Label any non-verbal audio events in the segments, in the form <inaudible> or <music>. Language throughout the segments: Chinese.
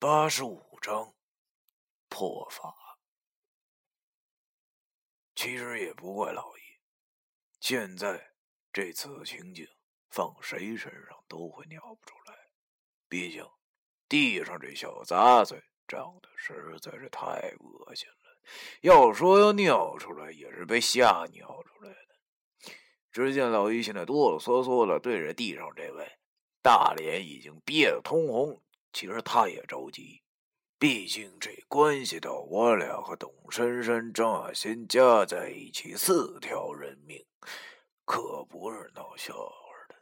八十五章破法。其实也不怪老爷，现在这次情景放谁身上都会尿不出来。毕竟地上这小杂碎长得实在是太恶心了，要说要尿出来，也是被吓尿出来的。只见老姨现在哆哆嗦嗦的对着地上这位，大脸已经憋得通红。其实他也着急。毕竟这关系到我俩和董珊珊、张亚仙加在一起四条人命，可不是闹笑话的。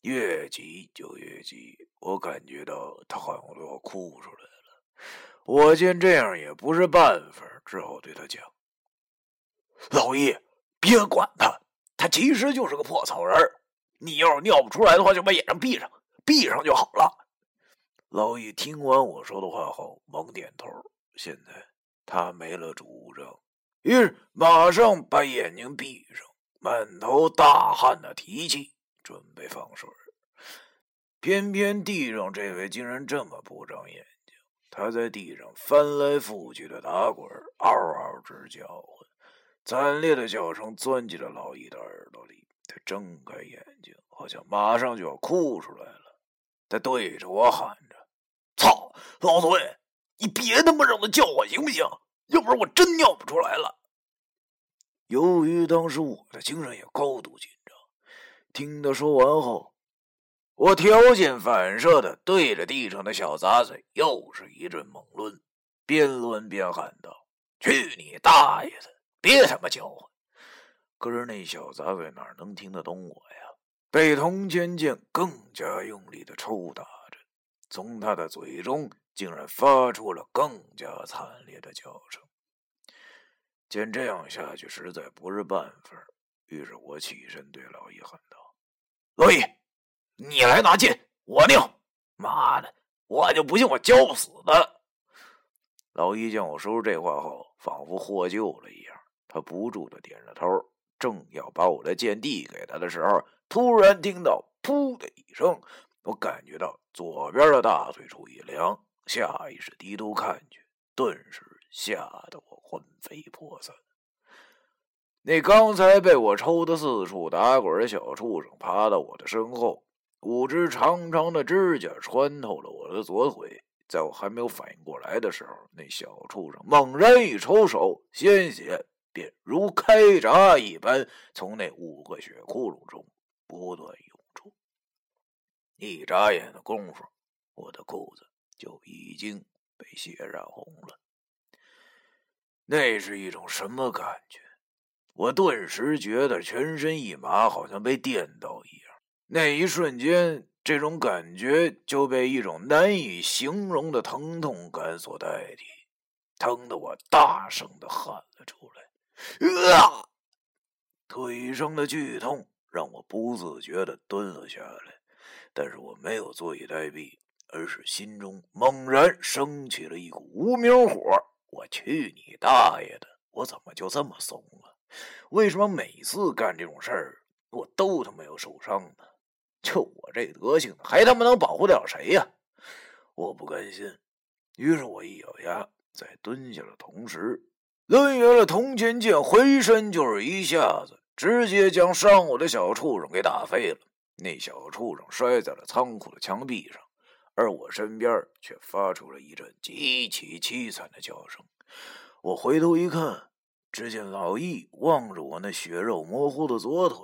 越急就越急，我感觉到他好像都要哭出来了。我见这样也不是办法，只好对他讲：“老易，别管他，他其实就是个破草人你要是尿不出来的话，就把眼睛闭上，闭上就好了。”老易听完我说的话后，猛点头。现在他没了主张，于是马上把眼睛闭上，满头大汗的提气，准备放水。偏偏地上这位竟然这么不长眼睛，他在地上翻来覆去的打滚，嗷嗷直叫唤，惨烈的叫声钻进了老易的耳朵里。他睁开眼睛，好像马上就要哭出来了。他对着我喊。着，老孙，你别他妈让他叫唤行不行？要不然我真尿不出来了。由于当时我的精神也高度紧张，听他说完后，我条件反射的对着地上的小杂碎又是一阵猛抡，边抡边喊道：“去你大爷的！别他妈叫唤！”可是那小杂碎哪能听得懂我呀？被铜钱剑更加用力的抽打。从他的嘴中竟然发出了更加惨烈的叫声。见这样下去实在不是办法，于是我起身对老易喊道：“老易，你来拿剑，我尿！妈的，我就不信我教不死他！”老易见我说出这话后，仿佛获救了一样，他不住的点着头，正要把我的剑递给他的时候，突然听到“噗”的一声。我感觉到左边的大腿处一凉，下意识低头看去，顿时吓得我魂飞魄散。那刚才被我抽的四处打滚的小畜生爬到我的身后，五只长长的指甲穿透了我的左腿。在我还没有反应过来的时候，那小畜生猛然一抽手，鲜血便如开闸一般从那五个血窟窿中不断涌。一眨眼的功夫，我的裤子就已经被血染红了。那是一种什么感觉？我顿时觉得全身一麻，好像被电到一样。那一瞬间，这种感觉就被一种难以形容的疼痛感所代替，疼得我大声的喊了出来：“啊！”腿上的剧痛让我不自觉的蹲了下来。但是我没有坐以待毙，而是心中猛然升起了一股无名火。我去你大爷的！我怎么就这么怂了？为什么每次干这种事儿，我都他妈要受伤呢？就我这德行，还他妈能保护得了谁呀？我不甘心，于是我一咬牙，在蹲下的同时，抡圆了铜钱剑，回身就是一下子，直接将伤我的小畜生给打飞了。那小畜生摔在了仓库的墙壁上，而我身边却发出了一阵极其凄惨的叫声。我回头一看，只见老易望着我那血肉模糊的左腿，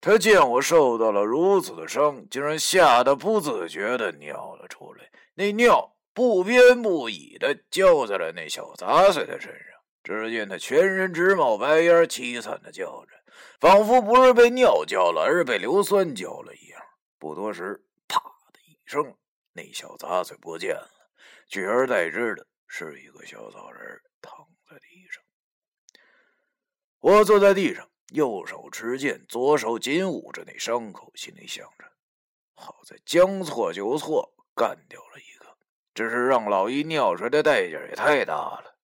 他见我受到了如此的伤，竟然吓得不自觉地尿了出来。那尿不偏不倚地浇在了那小杂碎的身上。只见他全身直冒白烟，凄惨地叫着。仿佛不是被尿浇了，而是被硫酸浇了一样。不多时，啪的一声，那小杂碎不见了，取而代之的是一个小草人躺在地上。我坐在地上，右手持剑，左手紧捂着那伤口，心里想着：好在将错就错，干掉了一个。只是让老一尿出来的代价也太大了，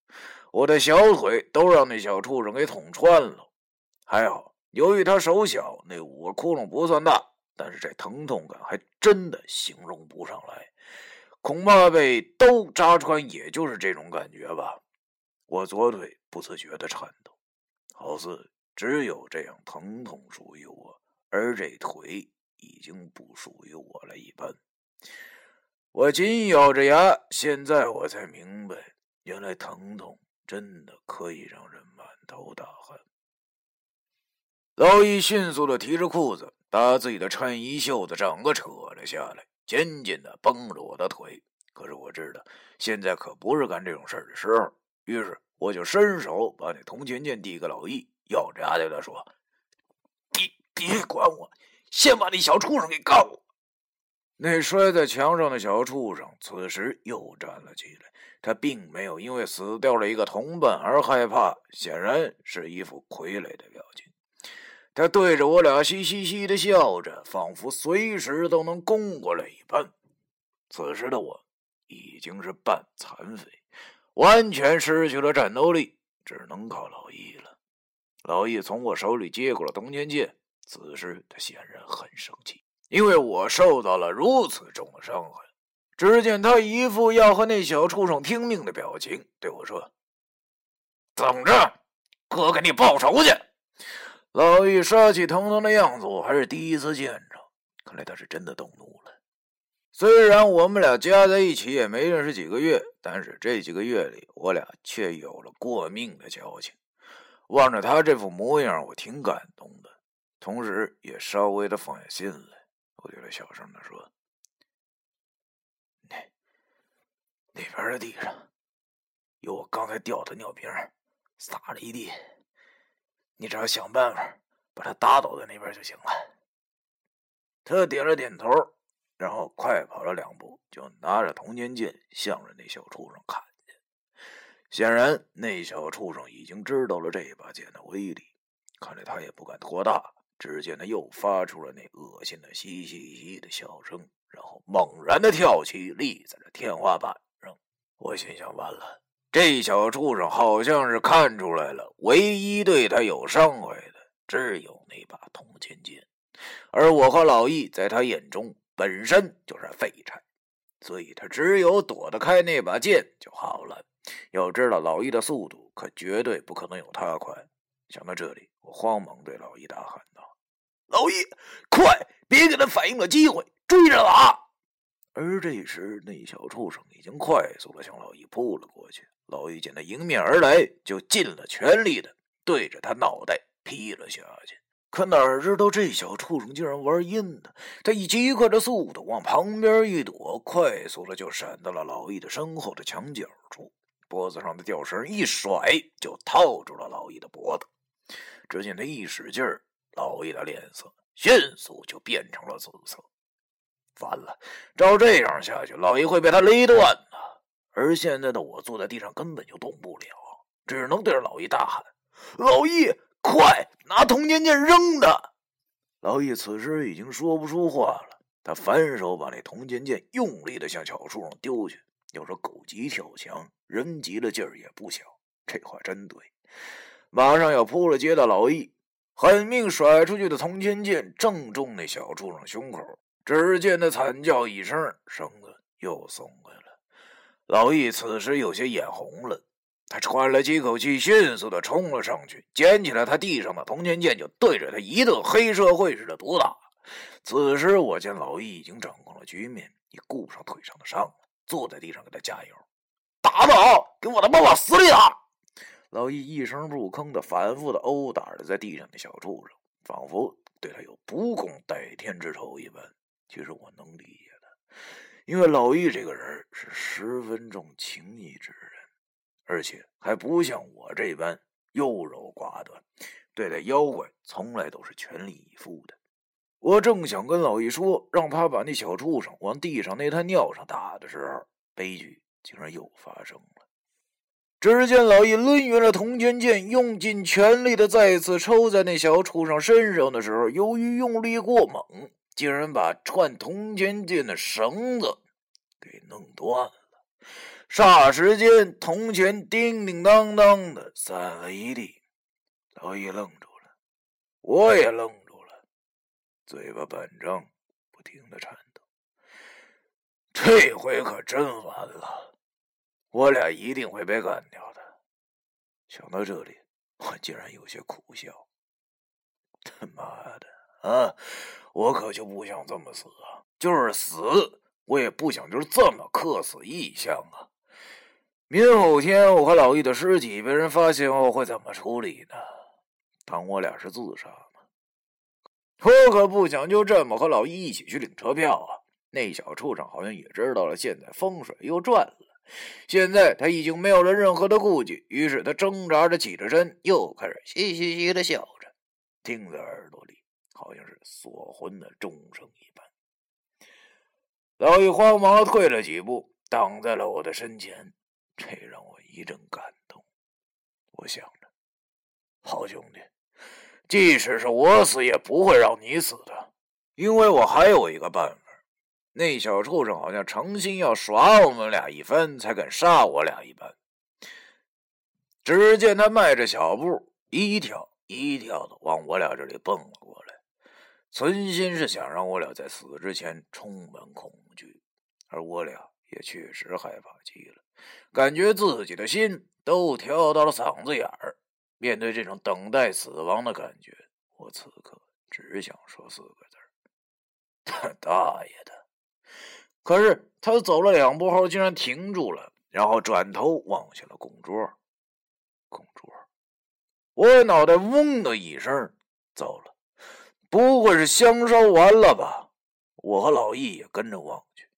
我的小腿都让那小畜生给捅穿了。还好。由于他手小，那五个窟窿不算大，但是这疼痛感还真的形容不上来。恐怕被刀扎穿，也就是这种感觉吧。我左腿不自觉的颤抖，好似只有这样疼痛属于我，而这腿已经不属于我了一般。我紧咬着牙，现在我才明白，原来疼痛真的可以让人满头大汗。老易迅速的提着裤子，把自己的衬衣袖子整个扯了下来，紧紧的绷着我的腿。可是我知道，现在可不是干这种事儿的时候，于是我就伸手把那铜钱剑递给老易，咬着牙对他说：“别别管我，先把那小畜生给告我。”那摔在墙上的小畜生此时又站了起来，他并没有因为死掉了一个同伴而害怕，显然是一副傀儡的表情。他对着我俩嘻嘻嘻的笑着，仿佛随时都能攻过来一般。此时的我已经是半残废，完全失去了战斗力，只能靠老易了。老易从我手里接过了铜钱剑，此时他显然很生气，因为我受到了如此重的伤害。只见他一副要和那小畜生听命的表情，对我说：“等着，哥给你报仇去。”老易杀气腾腾的样子，我还是第一次见着。看来他是真的动怒了。虽然我们俩加在一起也没认识几个月，但是这几个月里，我俩却有了过命的交情。望着他这副模样，我挺感动的，同时也稍微的放下心来。我对他小声的说：“那那边的地上有我刚才掉的尿瓶，撒了一地。”你只要想办法把他打倒在那边就行了。他点了点头，然后快跑了两步，就拿着铜钱剑向着那小畜生砍去。显然，那小畜生已经知道了这把剑的威力，看来他也不敢拖大。只见他又发出了那恶心的嘻嘻嘻的笑声，然后猛然的跳起，立在了天花板上。我心想：完了。这小畜生好像是看出来了，唯一对他有伤害的只有那把铜钱剑，而我和老易在他眼中本身就是废柴，所以他只有躲得开那把剑就好了。要知道，老易的速度可绝对不可能有他快。想到这里，我慌忙对老易大喊道：“老易，快，别给他反应的机会，追着打！”而这时，那小畜生已经快速的向老易扑了过去。老易见他迎面而来，就尽了全力的对着他脑袋劈了下去。可哪知道这小畜生竟然玩阴的，他以极快的速度往旁边一躲，快速的就闪到了老易的身后的墙角处，脖子上的吊绳一甩，就套住了老易的脖子。只见他一使劲儿，老易的脸色迅速就变成了紫色。完了，照这样下去，老易会被他勒断的。而现在的我坐在地上根本就动不了，只能对着老易大喊：“老易，快拿铜钱剑扔他！”老易此时已经说不出话了，他反手把那铜钱剑用力的向小树上丢去。要说狗急跳墙，人急了劲儿也不小，这话真对。马上要扑了接的老易，狠命甩出去的铜钱剑正中那小畜生胸口，只见他惨叫一声，绳子又松开了。老易此时有些眼红了，他喘了几口气，迅速的冲了上去，捡起了他地上的铜钱剑，就对着他一顿黑社会似的毒打。此时我见老易已经掌控了局面，也顾不上腿上的伤了，坐在地上给他加油，打得好，给我他妈往死里打！老易一声不吭的反复的殴打着在地上的小畜生，仿佛对他有不共戴天之仇一般。其实我能理解的。因为老易这个人是十分重情义之人，而且还不像我这般优柔寡断，对待妖怪从来都是全力以赴的。我正想跟老易说，让他把那小畜生往地上那滩尿上打的时候，悲剧竟然又发生了。只见老易抡圆了铜钱剑，用尽全力的再次抽在那小畜生身上的时候，由于用力过猛。竟然把串铜钱剑的绳子给弄断了，霎时间，铜钱叮叮当当的散了一地。老易愣住了，我也愣住了，嘴巴板张，不停的颤抖。这回可真完了，我俩一定会被干掉的。想到这里，我竟然有些苦笑。他妈的啊！我可就不想这么死啊！就是死，我也不想就是这么客死异乡啊！明后天我和老易的尸体被人发现后会怎么处理呢？当我俩是自杀吗？我可不想就这么和老易一起去领车票啊！那小畜生好像也知道了现在风水又转了，现在他已经没有了任何的顾忌，于是他挣扎着起着身，又开始嘻嘻嘻的笑着，听在耳朵里好像是锁魂的钟声一般。老易慌忙退了几步，挡在了我的身前，这让我一阵感动。我想着，好兄弟，即使是我死，也不会让你死的，因为我还有一个办法。那小畜生好像诚心要耍我们俩一番，才肯杀我俩一般。只见他迈着小步，一跳一跳的往我俩这里蹦了过来，存心是想让我俩在死之前充满恐惧，而我俩也确实害怕极了，感觉自己的心都跳到了嗓子眼儿。面对这种等待死亡的感觉，我此刻只想说四个字：他 <laughs> 大爷的！可是他走了两步后，竟然停住了，然后转头望向了供桌。供桌，我脑袋嗡的一声，糟了，不会是香烧完了吧？我和老易也跟着望去，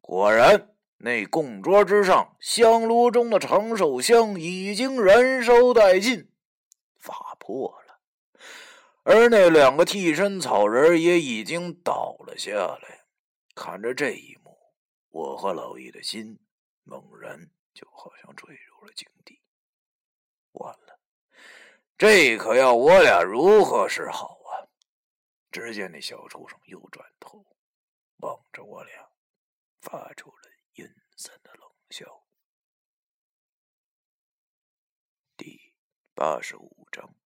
果然，那供桌之上香炉中的长寿香已经燃烧殆尽，发破了，而那两个替身草人也已经倒了下来。看着这一幕，我和老易的心猛然就好像坠入了井底。完了，这可要我俩如何是好？只见那小畜生又转头望着我俩，发出了阴森的冷笑。第八十五章。